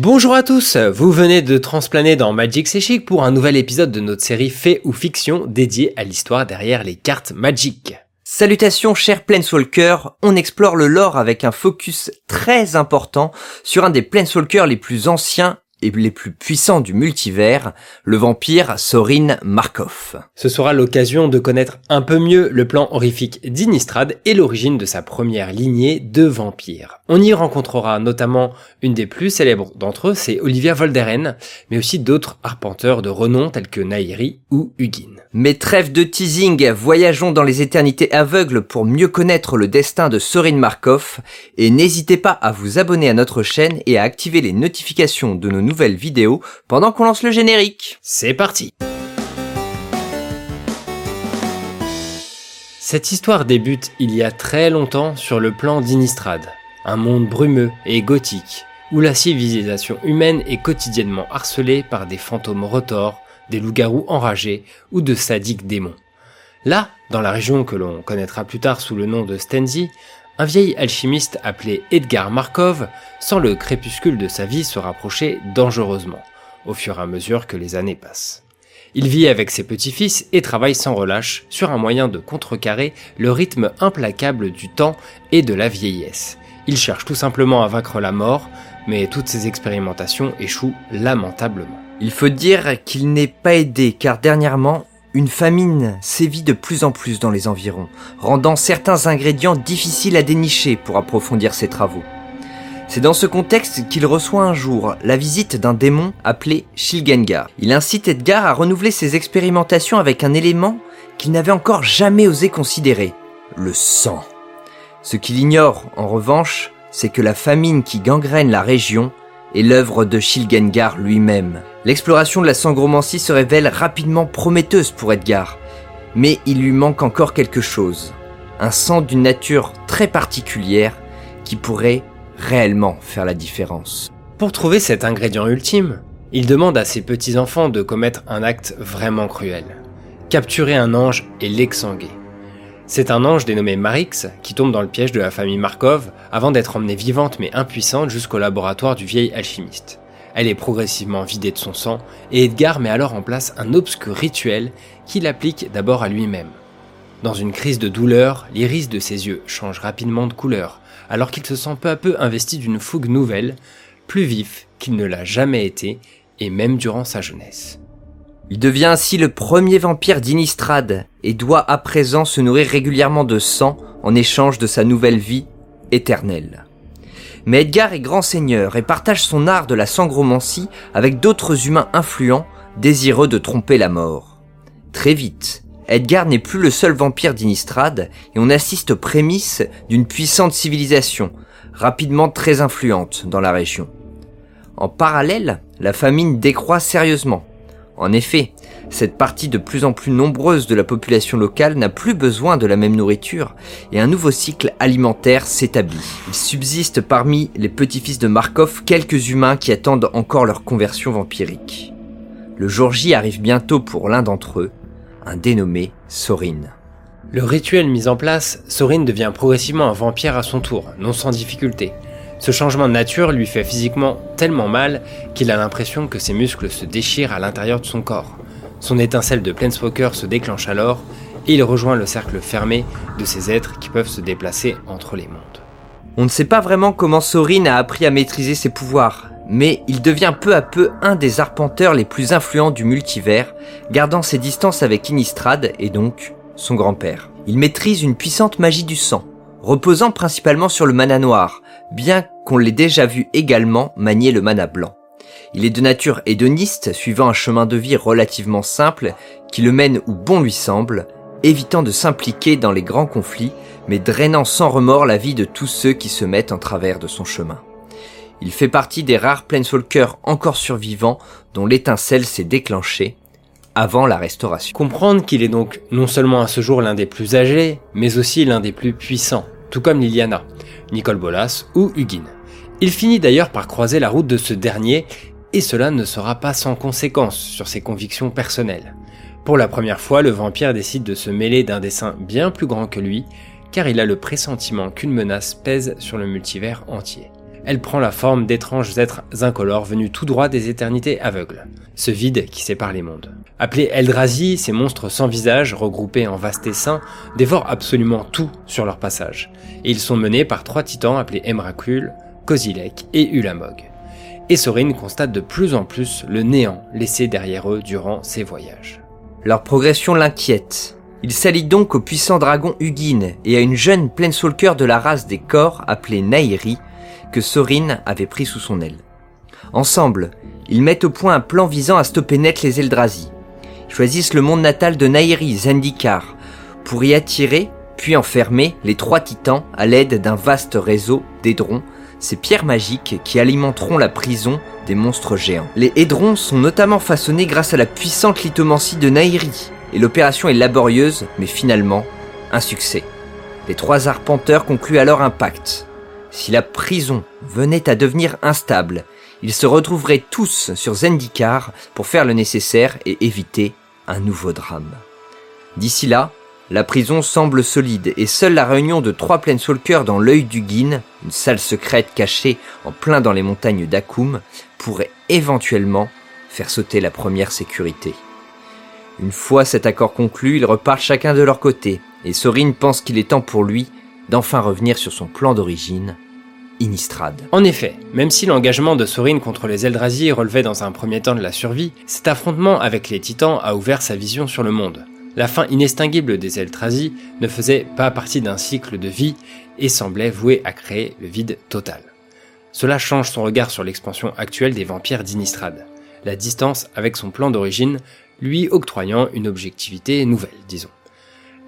Bonjour à tous, vous venez de transplaner dans Magic C'est pour un nouvel épisode de notre série Fait ou Fiction dédiée à l'histoire derrière les cartes Magic. Salutations chers Planeswalkers, on explore le lore avec un focus très important sur un des Planeswalkers les plus anciens et les plus puissants du multivers, le vampire Sorin Markov. Ce sera l'occasion de connaître un peu mieux le plan horrifique d'Inistrad et l'origine de sa première lignée de vampires. On y rencontrera notamment une des plus célèbres d'entre eux, c'est Olivia Volderen, mais aussi d'autres arpenteurs de renom tels que Nairi ou Hugin. Mais trêve de teasing, voyageons dans les éternités aveugles pour mieux connaître le destin de Sorin Markov, et n'hésitez pas à vous abonner à notre chaîne et à activer les notifications de nos nouvelle vidéo pendant qu'on lance le générique. C'est parti Cette histoire débute il y a très longtemps sur le plan d'Inistrad, un monde brumeux et gothique, où la civilisation humaine est quotidiennement harcelée par des fantômes retors, des loups-garous enragés ou de sadiques démons. Là, dans la région que l'on connaîtra plus tard sous le nom de Stenzi, un vieil alchimiste appelé Edgar Markov sent le crépuscule de sa vie se rapprocher dangereusement, au fur et à mesure que les années passent. Il vit avec ses petits-fils et travaille sans relâche sur un moyen de contrecarrer le rythme implacable du temps et de la vieillesse. Il cherche tout simplement à vaincre la mort, mais toutes ses expérimentations échouent lamentablement. Il faut dire qu'il n'est pas aidé car dernièrement, une famine sévit de plus en plus dans les environs, rendant certains ingrédients difficiles à dénicher pour approfondir ses travaux. C'est dans ce contexte qu'il reçoit un jour la visite d'un démon appelé Shilgengar. Il incite Edgar à renouveler ses expérimentations avec un élément qu'il n'avait encore jamais osé considérer, le sang. Ce qu'il ignore, en revanche, c'est que la famine qui gangrène la région est l'œuvre de Shilgengar lui-même. L'exploration de la sangromancie se révèle rapidement prometteuse pour Edgar, mais il lui manque encore quelque chose. Un sang d'une nature très particulière qui pourrait réellement faire la différence. Pour trouver cet ingrédient ultime, il demande à ses petits-enfants de commettre un acte vraiment cruel. Capturer un ange et l'exsanguer. C'est un ange dénommé Marix qui tombe dans le piège de la famille Markov avant d'être emmenée vivante mais impuissante jusqu'au laboratoire du vieil alchimiste. Elle est progressivement vidée de son sang et Edgar met alors en place un obscur rituel qu'il applique d'abord à lui-même. Dans une crise de douleur, l'iris de ses yeux change rapidement de couleur alors qu'il se sent peu à peu investi d'une fougue nouvelle, plus vif qu'il ne l'a jamais été et même durant sa jeunesse. Il devient ainsi le premier vampire d'Inistrad et doit à présent se nourrir régulièrement de sang en échange de sa nouvelle vie éternelle. Mais Edgar est grand seigneur et partage son art de la sangromancie avec d'autres humains influents désireux de tromper la mort. Très vite, Edgar n'est plus le seul vampire d'Inistrad et on assiste aux prémices d'une puissante civilisation, rapidement très influente dans la région. En parallèle, la famine décroît sérieusement en effet, cette partie de plus en plus nombreuse de la population locale n'a plus besoin de la même nourriture et un nouveau cycle alimentaire s'établit. Il subsiste parmi les petits-fils de Markov quelques humains qui attendent encore leur conversion vampirique. Le jour J arrive bientôt pour l'un d'entre eux, un dénommé Sorin. Le rituel mis en place, Sorin devient progressivement un vampire à son tour, non sans difficulté. Ce changement de nature lui fait physiquement tellement mal qu'il a l'impression que ses muscles se déchirent à l'intérieur de son corps. Son étincelle de Planeswalker se déclenche alors et il rejoint le cercle fermé de ces êtres qui peuvent se déplacer entre les mondes. On ne sait pas vraiment comment Sorin a appris à maîtriser ses pouvoirs, mais il devient peu à peu un des arpenteurs les plus influents du multivers, gardant ses distances avec Innistrad et donc son grand-père. Il maîtrise une puissante magie du sang, reposant principalement sur le mana noir, bien qu'on l'ait déjà vu également manier le mana blanc. Il est de nature hédoniste, suivant un chemin de vie relativement simple qui le mène où bon lui semble, évitant de s'impliquer dans les grands conflits, mais drainant sans remords la vie de tous ceux qui se mettent en travers de son chemin. Il fait partie des rares Planeswalkers encore survivants dont l'étincelle s'est déclenchée avant la restauration. Comprendre qu'il est donc non seulement à ce jour l'un des plus âgés, mais aussi l'un des plus puissants, tout comme Liliana, Nicole Bolas ou Hugin. Il finit d'ailleurs par croiser la route de ce dernier, et cela ne sera pas sans conséquence sur ses convictions personnelles. Pour la première fois, le vampire décide de se mêler d'un dessin bien plus grand que lui, car il a le pressentiment qu'une menace pèse sur le multivers entier. Elle prend la forme d'étranges êtres incolores venus tout droit des éternités aveugles, ce vide qui sépare les mondes. Appelés Eldrazi, ces monstres sans visage, regroupés en vastes essaims, dévorent absolument tout sur leur passage, et ils sont menés par trois titans appelés Emrakul, Kozilek et Ulamog. Et Sorin constate de plus en plus le néant laissé derrière eux durant ses voyages. Leur progression l'inquiète. Il s'allie donc au puissant dragon Hugin et à une jeune Planeswalker de la race des corps appelée Nairi, que Sorin avait pris sous son aile. Ensemble, ils mettent au point un plan visant à stopper net les Eldrazi. Ils choisissent le monde natal de Nairi, Zendikar, pour y attirer, puis enfermer les trois titans à l'aide d'un vaste réseau d'édrons, ces pierres magiques qui alimenteront la prison des monstres géants. Les édrons sont notamment façonnés grâce à la puissante lithomancie de Nairi, et l'opération est laborieuse, mais finalement un succès. Les trois arpenteurs concluent alors un pacte. Si la prison venait à devenir instable, ils se retrouveraient tous sur Zendikar pour faire le nécessaire et éviter un nouveau drame. D'ici là, la prison semble solide et seule la réunion de trois Planeswalkers dans l'œil du Guin, une salle secrète cachée en plein dans les montagnes d'Akum, pourrait éventuellement faire sauter la première sécurité. Une fois cet accord conclu, ils repartent chacun de leur côté, et Sorin pense qu'il est temps pour lui d'enfin revenir sur son plan d'origine, Innistrad. En effet, même si l'engagement de Sorin contre les Eldrazi relevait dans un premier temps de la survie, cet affrontement avec les titans a ouvert sa vision sur le monde. La fin inextinguible des Eldrazi ne faisait pas partie d'un cycle de vie et semblait voué à créer le vide total. Cela change son regard sur l'expansion actuelle des vampires d'Innistrad. La distance avec son plan d'origine lui octroyant une objectivité nouvelle, disons.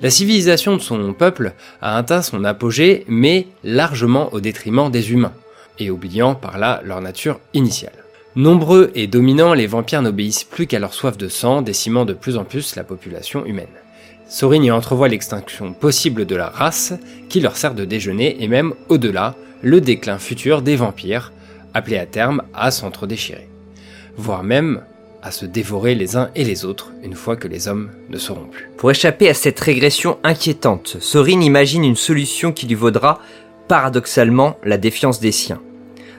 La civilisation de son peuple a atteint son apogée, mais largement au détriment des humains, et oubliant par là leur nature initiale. Nombreux et dominants, les vampires n'obéissent plus qu'à leur soif de sang, décimant de plus en plus la population humaine. Sorin y entrevoit l'extinction possible de la race, qui leur sert de déjeuner, et même au-delà, le déclin futur des vampires, appelés à terme à s'entre-déchirer. Voire même à se dévorer les uns et les autres une fois que les hommes ne seront plus. Pour échapper à cette régression inquiétante, Sorin imagine une solution qui lui vaudra, paradoxalement, la défiance des siens.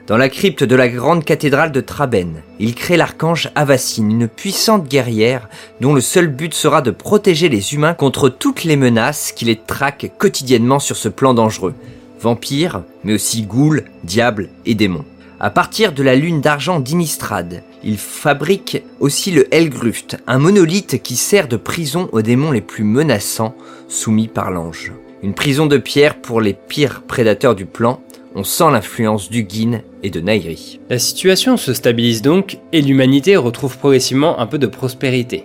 Dans la crypte de la grande cathédrale de Traben, il crée l'archange Avacine, une puissante guerrière dont le seul but sera de protéger les humains contre toutes les menaces qui les traquent quotidiennement sur ce plan dangereux. Vampires, mais aussi ghouls, diables et démons. À partir de la lune d'argent d'Inistrad, il fabrique aussi le Helgruft, un monolithe qui sert de prison aux démons les plus menaçants soumis par l'ange. Une prison de pierre pour les pires prédateurs du plan, on sent l'influence du Guin et de Nairi. La situation se stabilise donc et l'humanité retrouve progressivement un peu de prospérité.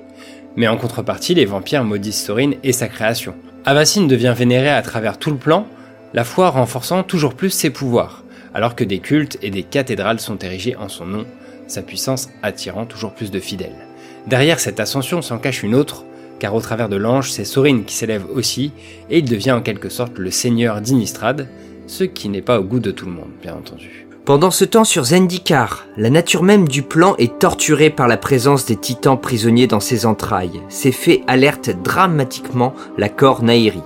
Mais en contrepartie, les vampires maudissent Sorin et sa création. Avacine devient vénéré à travers tout le plan, la foi renforçant toujours plus ses pouvoirs alors que des cultes et des cathédrales sont érigés en son nom, sa puissance attirant toujours plus de fidèles. Derrière cette ascension s'en cache une autre, car au travers de l'ange, c'est Sorin qui s'élève aussi, et il devient en quelque sorte le seigneur d'Inistrad, ce qui n'est pas au goût de tout le monde, bien entendu. Pendant ce temps sur Zendikar, la nature même du plan est torturée par la présence des titans prisonniers dans ses entrailles. Ces faits alertent dramatiquement la Cor Nairi.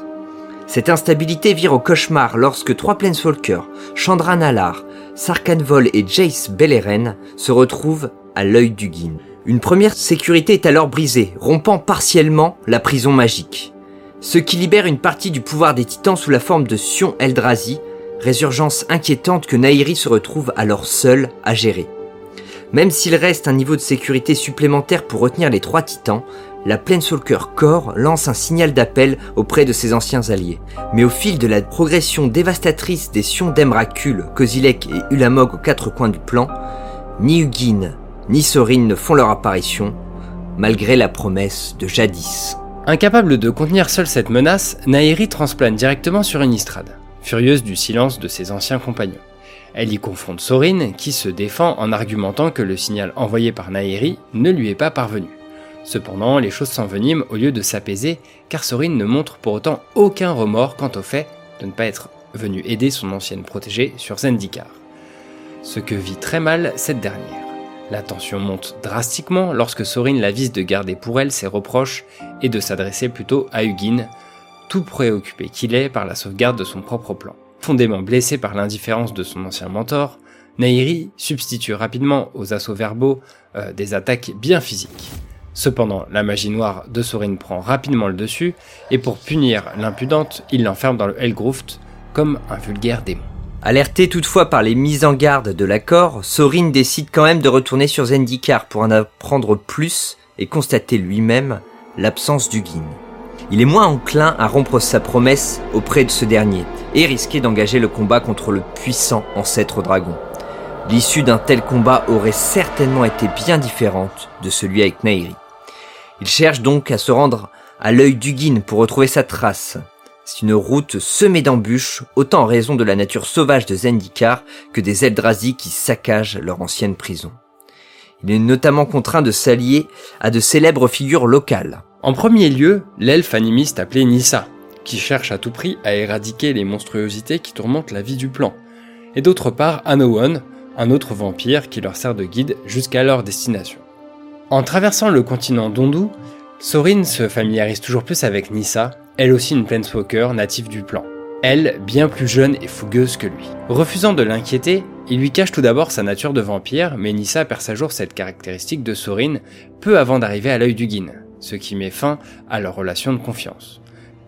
Cette instabilité vire au cauchemar lorsque trois Planeswalkers, Chandra Nalar, Sarkhanvol et Jace Beleren, se retrouvent à l'œil du Guin. Une première sécurité est alors brisée, rompant partiellement la prison magique. Ce qui libère une partie du pouvoir des titans sous la forme de Sion Eldrazi, résurgence inquiétante que Nairi se retrouve alors seul à gérer. Même s'il reste un niveau de sécurité supplémentaire pour retenir les trois titans, la Planeswalker Core lance un signal d'appel auprès de ses anciens alliés. Mais au fil de la progression dévastatrice des Sions d'Emrakul, Kozilek et Ulamog aux quatre coins du plan, ni Hugin ni Sorin ne font leur apparition, malgré la promesse de jadis. Incapable de contenir seule cette menace, Nairi transplane directement sur Innistrad, furieuse du silence de ses anciens compagnons. Elle y confronte Sorin, qui se défend en argumentant que le signal envoyé par Nairi ne lui est pas parvenu. Cependant, les choses s'enveniment au lieu de s'apaiser, car Sorin ne montre pour autant aucun remords quant au fait de ne pas être venu aider son ancienne protégée sur Zendikar. Ce que vit très mal cette dernière. La tension monte drastiquement lorsque Sorin l'avise de garder pour elle ses reproches et de s'adresser plutôt à Hugin, tout préoccupé qu'il est par la sauvegarde de son propre plan. Fondément blessé par l'indifférence de son ancien mentor, Nairi substitue rapidement aux assauts verbaux euh, des attaques bien physiques. Cependant, la magie noire de Sorin prend rapidement le dessus, et pour punir l'impudente, il l'enferme dans le Helgruft comme un vulgaire démon. Alerté toutefois par les mises en garde de l'accord, Sorin décide quand même de retourner sur Zendikar pour en apprendre plus et constater lui-même l'absence du Guin. Il est moins enclin à rompre sa promesse auprès de ce dernier et risquer d'engager le combat contre le puissant ancêtre dragon. L'issue d'un tel combat aurait certainement été bien différente de celui avec Nairi. Il cherche donc à se rendre à l'œil d'Ugin pour retrouver sa trace. C'est une route semée d'embûches, autant en raison de la nature sauvage de Zendikar que des Eldrazi qui saccagent leur ancienne prison. Il est notamment contraint de s'allier à de célèbres figures locales. En premier lieu, l'elfe animiste appelé Nissa, qui cherche à tout prix à éradiquer les monstruosités qui tourmentent la vie du plan. Et d'autre part, Anowon, un autre vampire qui leur sert de guide jusqu'à leur destination. En traversant le continent d'Ondu, Sorin se familiarise toujours plus avec Nissa, elle aussi une planeswalker native du plan. Elle, bien plus jeune et fougueuse que lui. Refusant de l'inquiéter, il lui cache tout d'abord sa nature de vampire, mais Nissa perd sa jour cette caractéristique de Sorin peu avant d'arriver à l'œil du Guin, ce qui met fin à leur relation de confiance.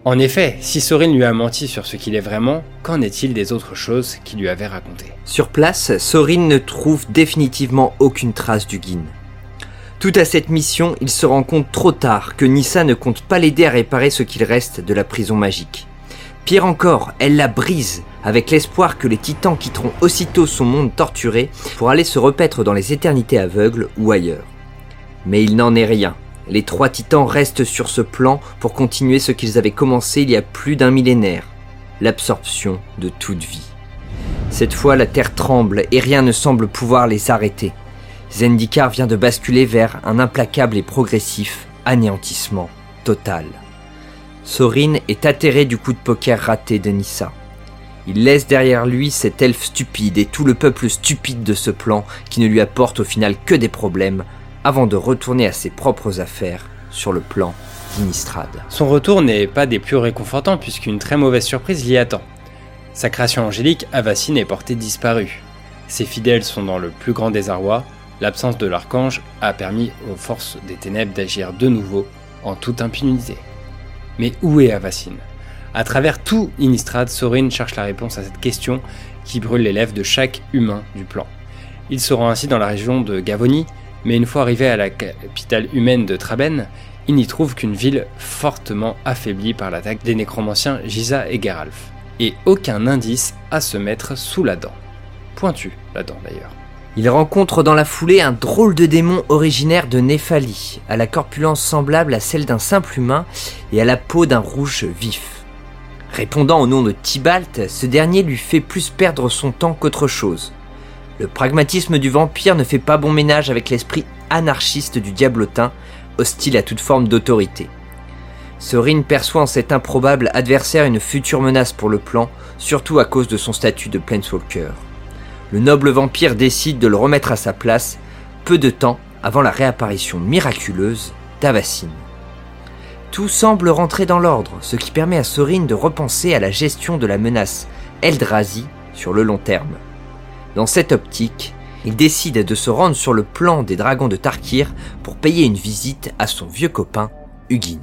En effet, si Sorin lui a menti sur ce qu'il est vraiment, qu'en est-il des autres choses qu'il lui avait racontées? Sur place, Sorin ne trouve définitivement aucune trace du Guin. Tout à cette mission, il se rend compte trop tard que Nissa ne compte pas l'aider à réparer ce qu'il reste de la prison magique. Pire encore, elle la brise, avec l'espoir que les titans quitteront aussitôt son monde torturé pour aller se repaître dans les éternités aveugles ou ailleurs. Mais il n'en est rien. Les trois titans restent sur ce plan pour continuer ce qu'ils avaient commencé il y a plus d'un millénaire, l'absorption de toute vie. Cette fois, la terre tremble et rien ne semble pouvoir les arrêter. Zendikar vient de basculer vers un implacable et progressif anéantissement total. Sorin est atterré du coup de poker raté de Nissa. Il laisse derrière lui cet elfe stupide et tout le peuple stupide de ce plan qui ne lui apporte au final que des problèmes avant de retourner à ses propres affaires sur le plan d'Inistrad. Son retour n'est pas des plus réconfortants puisqu'une très mauvaise surprise l'y attend. Sa création angélique, Avacine, est portée disparue. Ses fidèles sont dans le plus grand désarroi. L'absence de l'archange a permis aux forces des ténèbres d'agir de nouveau en toute impunité. Mais où est Avacine À travers tout Inistrad, Sorin cherche la réponse à cette question qui brûle les lèvres de chaque humain du plan. Il se rend ainsi dans la région de Gavonie, mais une fois arrivé à la capitale humaine de Traben, il n'y trouve qu'une ville fortement affaiblie par l'attaque des nécromanciens Giza et Geralf, et aucun indice à se mettre sous la dent. Pointu, la dent d'ailleurs. Il rencontre dans la foulée un drôle de démon originaire de Néphalie, à la corpulence semblable à celle d'un simple humain et à la peau d'un rouge vif. Répondant au nom de Tybalt, ce dernier lui fait plus perdre son temps qu'autre chose. Le pragmatisme du vampire ne fait pas bon ménage avec l'esprit anarchiste du diablotin, hostile à toute forme d'autorité. Sorin perçoit en cet improbable adversaire une future menace pour le plan, surtout à cause de son statut de Planeswalker. Le noble vampire décide de le remettre à sa place, peu de temps avant la réapparition miraculeuse d'Avacine. Tout semble rentrer dans l'ordre, ce qui permet à Sorin de repenser à la gestion de la menace Eldrazi sur le long terme. Dans cette optique, il décide de se rendre sur le plan des dragons de Tarkir pour payer une visite à son vieux copain, Hugin.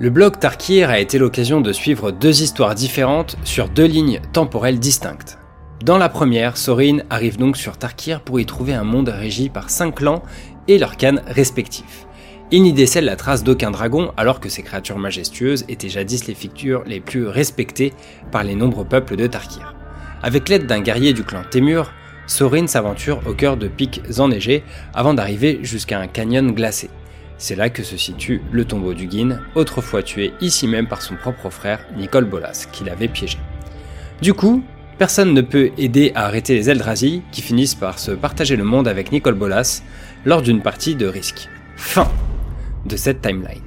Le blog Tarkir a été l'occasion de suivre deux histoires différentes sur deux lignes temporelles distinctes. Dans la première, Sorin arrive donc sur Tarkir pour y trouver un monde régi par cinq clans et leurs cannes respectifs. Il n'y décèle la trace d'aucun dragon alors que ces créatures majestueuses étaient jadis les figures les plus respectées par les nombreux peuples de Tarkir. Avec l'aide d'un guerrier du clan Temur, Sorin s'aventure au cœur de pics enneigés avant d'arriver jusqu'à un canyon glacé. C'est là que se situe le tombeau du Guin, autrefois tué ici même par son propre frère Nicole Bolas, qui l'avait piégé. Du coup, personne ne peut aider à arrêter les Eldrazi, qui finissent par se partager le monde avec Nicole Bolas lors d'une partie de risque. Fin de cette timeline.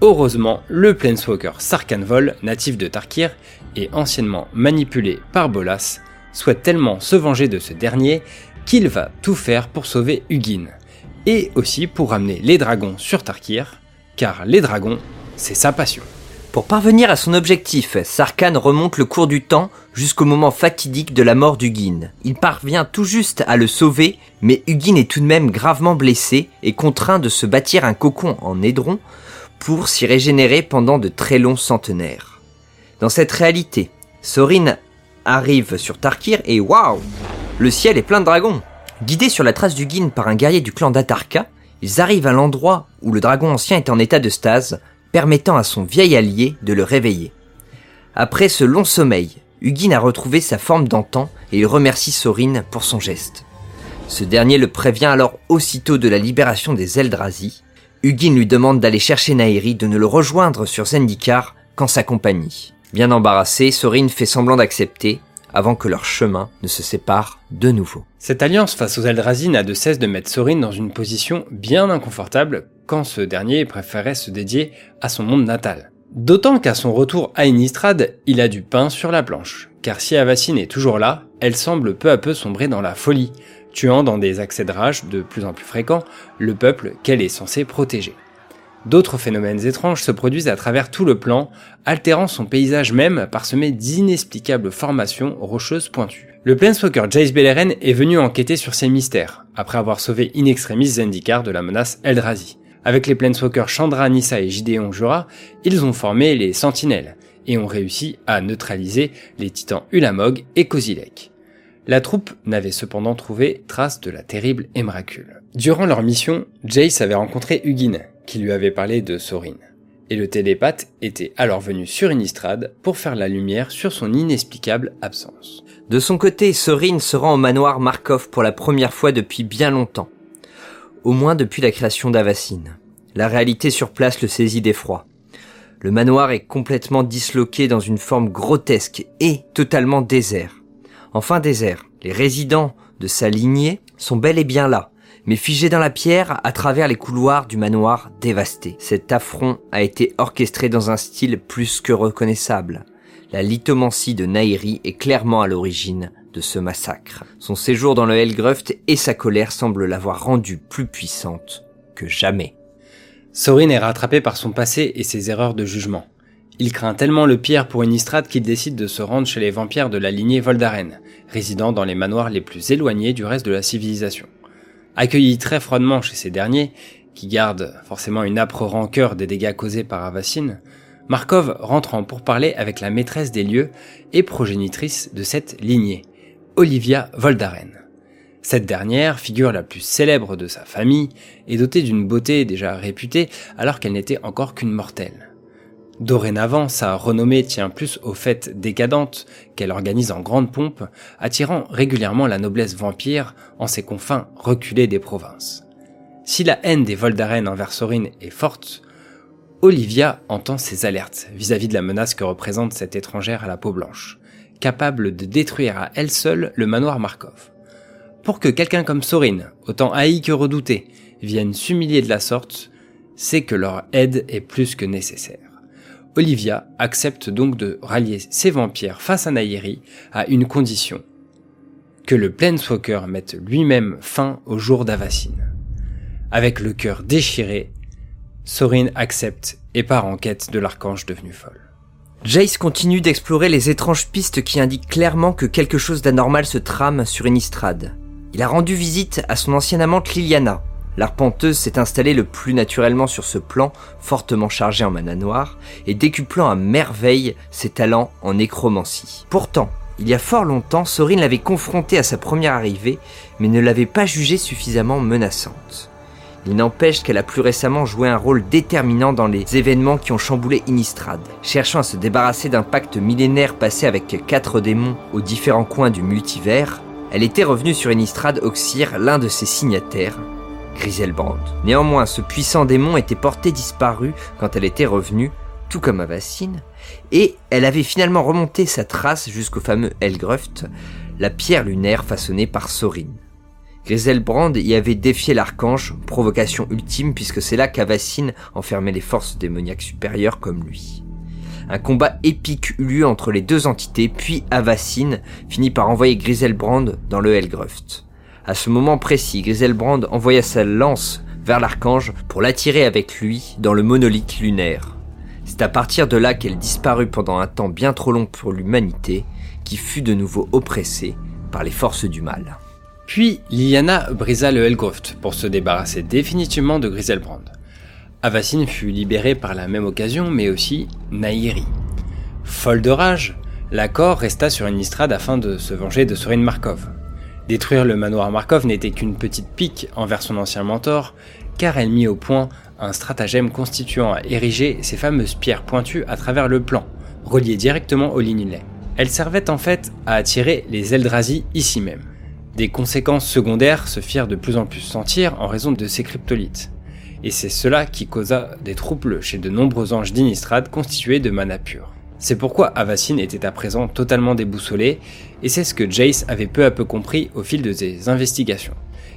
Heureusement, le Planeswalker Sarkhanvol, natif de Tarkir et anciennement manipulé par Bolas, souhaite tellement se venger de ce dernier qu'il va tout faire pour sauver Hugin, et aussi pour ramener les dragons sur Tarkir, car les dragons, c'est sa passion. Pour parvenir à son objectif, Sarkhan remonte le cours du temps jusqu'au moment fatidique de la mort d'Hugin. Il parvient tout juste à le sauver, mais Hugin est tout de même gravement blessé et contraint de se bâtir un cocon en édron pour s'y régénérer pendant de très longs centenaires. Dans cette réalité, Sorin arrive sur Tarkir et waouh Le ciel est plein de dragons Guidés sur la trace d'Hugin par un guerrier du clan d'Atarka, ils arrivent à l'endroit où le dragon ancien est en état de stase, permettant à son vieil allié de le réveiller. Après ce long sommeil, Hugin a retrouvé sa forme d'antan et il remercie Sorin pour son geste. Ce dernier le prévient alors aussitôt de la libération des Eldrazi. Hugin lui demande d'aller chercher Nairi de ne le rejoindre sur Zendikar qu'en sa compagnie. Bien embarrassé, Sorin fait semblant d'accepter avant que leur chemin ne se sépare de nouveau. Cette alliance face aux Eldrazi n'a de cesse de mettre Sorin dans une position bien inconfortable quand ce dernier préférait se dédier à son monde natal. D'autant qu'à son retour à Innistrad, il a du pain sur la planche, car si Avacine est toujours là, elle semble peu à peu sombrer dans la folie, tuant dans des accès de rage de plus en plus fréquents le peuple qu'elle est censée protéger. D'autres phénomènes étranges se produisent à travers tout le plan, altérant son paysage même parsemé d'inexplicables formations rocheuses pointues. Le planeswalker Jace Beleren est venu enquêter sur ces mystères, après avoir sauvé in extremis Zendikar de la menace Eldrazi. Avec les planeswalkers Chandra, Nissa et Gideon Jura, ils ont formé les Sentinelles, et ont réussi à neutraliser les titans Ulamog et Kozilek. La troupe n'avait cependant trouvé trace de la terrible Emrakul. Durant leur mission, Jace avait rencontré Hugin, qui lui avait parlé de Sorin. Et le télépathe était alors venu sur Innistrad pour faire la lumière sur son inexplicable absence. De son côté, Sorin se rend au manoir Markov pour la première fois depuis bien longtemps. Au moins depuis la création d'Avacine. La réalité sur place le saisit d'effroi. Le manoir est complètement disloqué dans une forme grotesque et totalement désert. Enfin désert, les résidents de sa lignée sont bel et bien là, mais figé dans la pierre à travers les couloirs du manoir dévasté. Cet affront a été orchestré dans un style plus que reconnaissable. La lithomancie de Nairi est clairement à l'origine de ce massacre. Son séjour dans le Helgruft et sa colère semblent l'avoir rendue plus puissante que jamais. Sorin est rattrapé par son passé et ses erreurs de jugement. Il craint tellement le pire pour Innistrad qu'il décide de se rendre chez les vampires de la lignée Voldaren, résidant dans les manoirs les plus éloignés du reste de la civilisation. Accueilli très froidement chez ces derniers, qui gardent forcément une âpre rancœur des dégâts causés par Avacine, Markov rentre en pourparler avec la maîtresse des lieux et progénitrice de cette lignée, Olivia Voldaren. Cette dernière, figure la plus célèbre de sa famille, est dotée d'une beauté déjà réputée alors qu'elle n'était encore qu'une mortelle. Dorénavant, sa renommée tient plus aux fêtes décadentes qu'elle organise en grande pompe, attirant régulièrement la noblesse vampire en ses confins reculés des provinces. Si la haine des Voldaren envers Sorin est forte, Olivia entend ses alertes vis-à-vis de la menace que représente cette étrangère à la peau blanche, capable de détruire à elle seule le manoir Markov. Pour que quelqu'un comme Sorin, autant haï que redouté, vienne s'humilier de la sorte, c'est que leur aide est plus que nécessaire. Olivia accepte donc de rallier ses vampires face à Nairi à une condition. Que le Planeswalker mette lui-même fin au jour d'Avacine. Avec le cœur déchiré, Sorin accepte et part en quête de l'archange devenu folle. Jace continue d'explorer les étranges pistes qui indiquent clairement que quelque chose d'anormal se trame sur Innistrad. Il a rendu visite à son ancienne amante Liliana, L'arpenteuse s'est installée le plus naturellement sur ce plan, fortement chargé en mana noire, et décuplant à merveille ses talents en nécromancie. Pourtant, il y a fort longtemps, Sorin l'avait confrontée à sa première arrivée, mais ne l'avait pas jugée suffisamment menaçante. Il n'empêche qu'elle a plus récemment joué un rôle déterminant dans les événements qui ont chamboulé Innistrad. Cherchant à se débarrasser d'un pacte millénaire passé avec quatre démons aux différents coins du multivers, elle était revenue sur Innistrad Oxyr, l'un de ses signataires, Griselbrand. Néanmoins, ce puissant démon était porté disparu quand elle était revenue, tout comme Avacine, et elle avait finalement remonté sa trace jusqu'au fameux Elgruft, la pierre lunaire façonnée par Sorin. Griselbrand y avait défié l'archange, provocation ultime puisque c'est là qu'Avacine enfermait les forces démoniaques supérieures comme lui. Un combat épique eut lieu entre les deux entités, puis Avacine finit par envoyer Griselbrand dans le Helgruft. À ce moment précis, Griselbrand envoya sa lance vers l'archange pour l'attirer avec lui dans le monolithe lunaire. C'est à partir de là qu'elle disparut pendant un temps bien trop long pour l'humanité, qui fut de nouveau oppressée par les forces du mal. Puis Liliana brisa le Helgruft pour se débarrasser définitivement de Griselbrand. Avacine fut libérée par la même occasion, mais aussi Nairi. Folle de rage, la resta sur Innistrad afin de se venger de Sorin Markov. Détruire le manoir Markov n'était qu'une petite pique envers son ancien mentor, car elle mit au point un stratagème constituant à ériger ces fameuses pierres pointues à travers le plan, reliées directement au Linilet. Elles servaient en fait à attirer les Eldrazi ici même. Des conséquences secondaires se firent de plus en plus sentir en raison de ces cryptolites. Et c'est cela qui causa des troubles chez de nombreux anges d'Inistrad constitués de mana pur. C'est pourquoi Avacine était à présent totalement déboussolé, et c'est ce que Jace avait peu à peu compris au fil de ses investigations,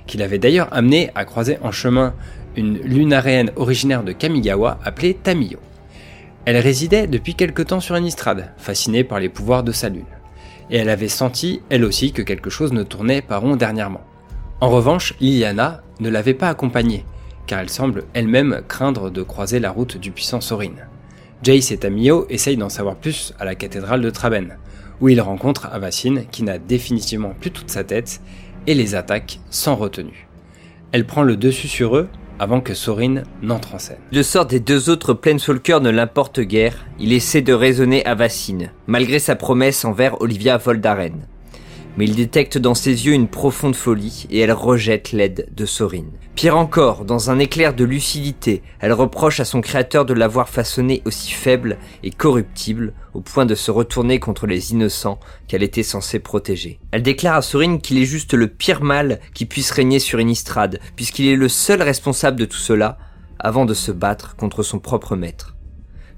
qu'il avait d'ailleurs amené à croiser en chemin une lunaréenne originaire de Kamigawa appelée Tamiyo. Elle résidait depuis quelque temps sur Innistrad, fascinée par les pouvoirs de sa lune, et elle avait senti, elle aussi, que quelque chose ne tournait pas rond dernièrement. En revanche, Liliana ne l'avait pas accompagnée, car elle semble elle-même craindre de croiser la route du puissant Sorin. Jace et Tamiyo essayent d'en savoir plus à la cathédrale de Traben, où ils rencontrent Avacine qui n'a définitivement plus toute sa tête et les attaque sans retenue. Elle prend le dessus sur eux avant que Sorin n'entre en scène. Le sort des deux autres Planeswalkers ne l'importe guère, il essaie de raisonner Avacine, malgré sa promesse envers Olivia Voldaren mais il détecte dans ses yeux une profonde folie et elle rejette l'aide de Sorin. Pire encore, dans un éclair de lucidité, elle reproche à son créateur de l'avoir façonné aussi faible et corruptible au point de se retourner contre les innocents qu'elle était censée protéger. Elle déclare à Sorin qu'il est juste le pire mal qui puisse régner sur Innistrad, puisqu'il est le seul responsable de tout cela, avant de se battre contre son propre maître.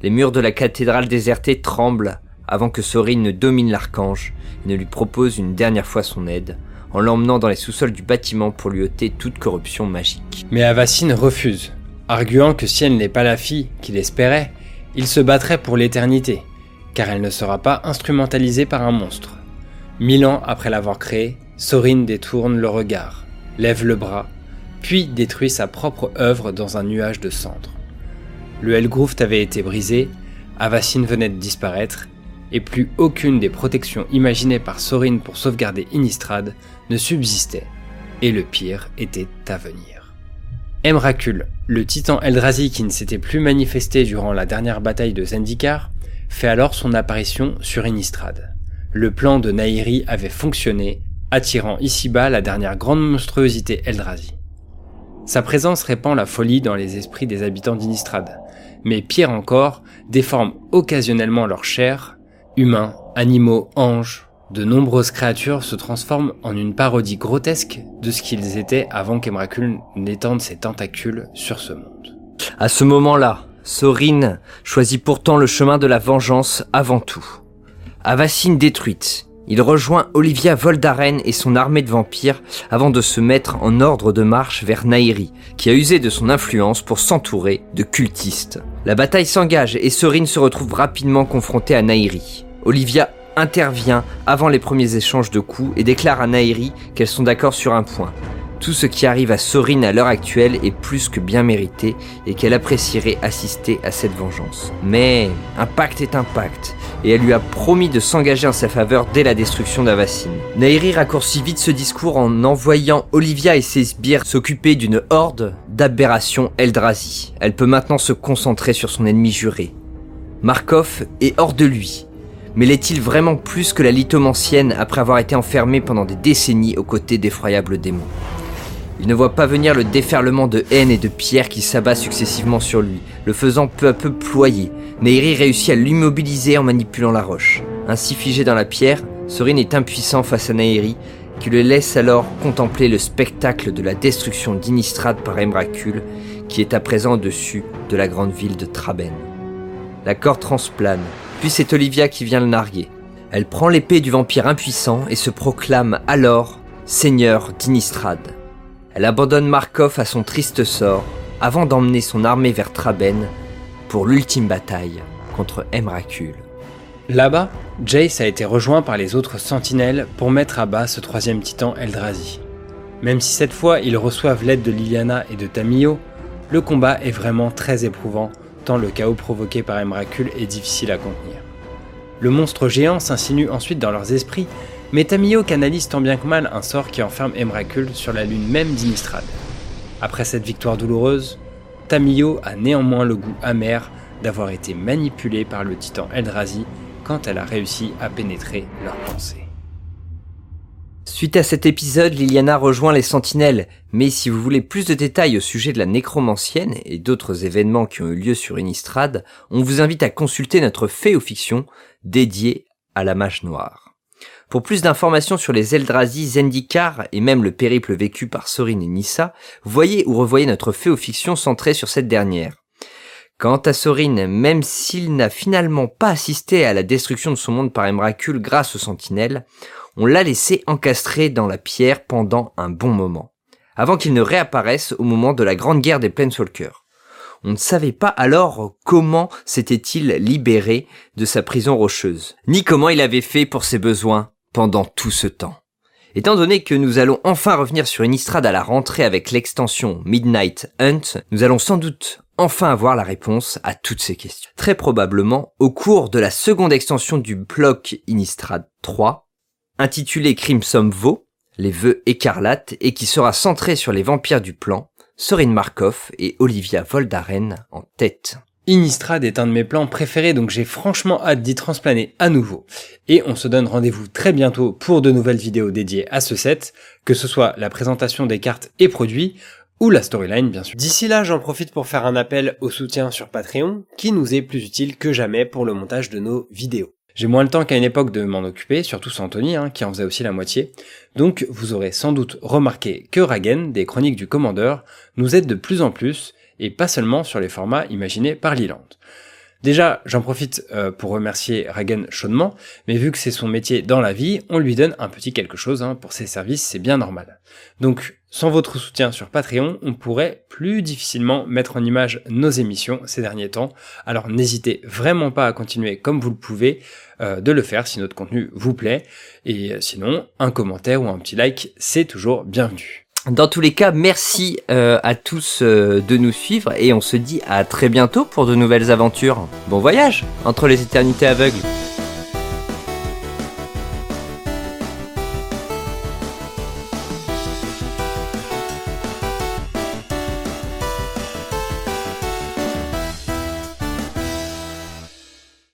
Les murs de la cathédrale désertée tremblent avant que Sorin ne domine l'archange et ne lui propose une dernière fois son aide, en l'emmenant dans les sous-sols du bâtiment pour lui ôter toute corruption magique. Mais Avacine refuse, arguant que si elle n'est pas la fille qu'il espérait, il se battrait pour l'éternité, car elle ne sera pas instrumentalisée par un monstre. Mille ans après l'avoir créée, Sorin détourne le regard, lève le bras, puis détruit sa propre œuvre dans un nuage de cendres. Le Helgruft avait été brisé, Avacine venait de disparaître, et plus aucune des protections imaginées par Sorin pour sauvegarder Innistrad ne subsistait, et le pire était à venir. Emrakul, le titan Eldrazi qui ne s'était plus manifesté durant la dernière bataille de Zendikar, fait alors son apparition sur Innistrad. Le plan de Nairi avait fonctionné, attirant ici-bas la dernière grande monstruosité Eldrazi. Sa présence répand la folie dans les esprits des habitants d'Innistrad, mais pire encore, déforme occasionnellement leur chair Humains, animaux, anges, de nombreuses créatures se transforment en une parodie grotesque de ce qu'ils étaient avant qu'Emrakul n'étende ses tentacules sur ce monde. À ce moment-là, Sorin choisit pourtant le chemin de la vengeance avant tout. Avacine détruite, il rejoint Olivia Voldaren et son armée de vampires avant de se mettre en ordre de marche vers Nairi, qui a usé de son influence pour s'entourer de cultistes. La bataille s'engage et Sorin se retrouve rapidement confronté à Nairi. Olivia intervient avant les premiers échanges de coups et déclare à Nairi qu'elles sont d'accord sur un point. Tout ce qui arrive à Sorin à l'heure actuelle est plus que bien mérité et qu'elle apprécierait assister à cette vengeance. Mais un pacte est un pacte et elle lui a promis de s'engager en sa faveur dès la destruction d'Avacine. Nairi raccourcit vite ce discours en envoyant Olivia et ses sbires s'occuper d'une horde d'aberrations Eldrazi. Elle peut maintenant se concentrer sur son ennemi juré. Markov est hors de lui mais l'est-il vraiment plus que la lithomancienne après avoir été enfermée pendant des décennies aux côtés d'effroyables démons? Il ne voit pas venir le déferlement de haine et de pierre qui s'abat successivement sur lui, le faisant peu à peu ployer. Neiri réussit à l'immobiliser en manipulant la roche. Ainsi figé dans la pierre, Sorin est impuissant face à Nairi, qui le laisse alors contempler le spectacle de la destruction d'Inistrad par Emrakul, qui est à présent au-dessus de la grande ville de Traben. La corde transplane, puis c'est Olivia qui vient le narguer. Elle prend l'épée du vampire impuissant et se proclame alors seigneur d'Inistrad. Elle abandonne Markov à son triste sort avant d'emmener son armée vers Traben pour l'ultime bataille contre Emrakul. Là-bas, Jace a été rejoint par les autres sentinelles pour mettre à bas ce troisième titan Eldrazi. Même si cette fois ils reçoivent l'aide de Liliana et de Tamio, le combat est vraiment très éprouvant le chaos provoqué par Emrakul est difficile à contenir. Le monstre géant s'insinue ensuite dans leurs esprits, mais Tamio canalise tant bien que mal un sort qui enferme Emrakul sur la lune même d'Inistrad. Après cette victoire douloureuse, Tamio a néanmoins le goût amer d'avoir été manipulée par le titan Eldrazi quand elle a réussi à pénétrer leurs pensées. Suite à cet épisode, Liliana rejoint les Sentinelles, mais si vous voulez plus de détails au sujet de la nécromancienne et d'autres événements qui ont eu lieu sur Innistrad, on vous invite à consulter notre fait ou fiction dédié à la mage noire. Pour plus d'informations sur les Eldrazi, Zendikar et même le périple vécu par Sorin et Nissa, voyez ou revoyez notre fait ou fiction centré sur cette dernière. Quant à Sorin, même s'il n'a finalement pas assisté à la destruction de son monde par Emrakul grâce aux sentinelles, on l'a laissé encastrer dans la pierre pendant un bon moment, avant qu'il ne réapparaisse au moment de la grande guerre des Planeswalkers. On ne savait pas alors comment s'était-il libéré de sa prison rocheuse, ni comment il avait fait pour ses besoins pendant tout ce temps. Étant donné que nous allons enfin revenir sur Innistrad à la rentrée avec l'extension Midnight Hunt, nous allons sans doute enfin avoir la réponse à toutes ces questions. Très probablement au cours de la seconde extension du bloc Innistrad 3, intitulé Crimson Vo, les vœux écarlates, et qui sera centré sur les vampires du plan, Sorin Markov et Olivia Voldaren en tête. Innistrad est un de mes plans préférés, donc j'ai franchement hâte d'y transplaner à nouveau. Et on se donne rendez-vous très bientôt pour de nouvelles vidéos dédiées à ce set, que ce soit la présentation des cartes et produits, ou la storyline bien sûr. D'ici là, j'en profite pour faire un appel au soutien sur Patreon, qui nous est plus utile que jamais pour le montage de nos vidéos. J'ai moins le temps qu'à une époque de m'en occuper, surtout sans Anthony, hein, qui en faisait aussi la moitié. Donc vous aurez sans doute remarqué que Ragen, des Chroniques du Commandeur, nous aide de plus en plus, et pas seulement sur les formats imaginés par Liland. Déjà, j'en profite euh, pour remercier Ragen chaudement, mais vu que c'est son métier dans la vie, on lui donne un petit quelque chose hein, pour ses services, c'est bien normal. Donc, sans votre soutien sur Patreon, on pourrait plus difficilement mettre en image nos émissions ces derniers temps, alors n'hésitez vraiment pas à continuer comme vous le pouvez euh, de le faire si notre contenu vous plaît, et sinon, un commentaire ou un petit like, c'est toujours bienvenu. Dans tous les cas, merci euh, à tous euh, de nous suivre et on se dit à très bientôt pour de nouvelles aventures. Bon voyage entre les éternités aveugles.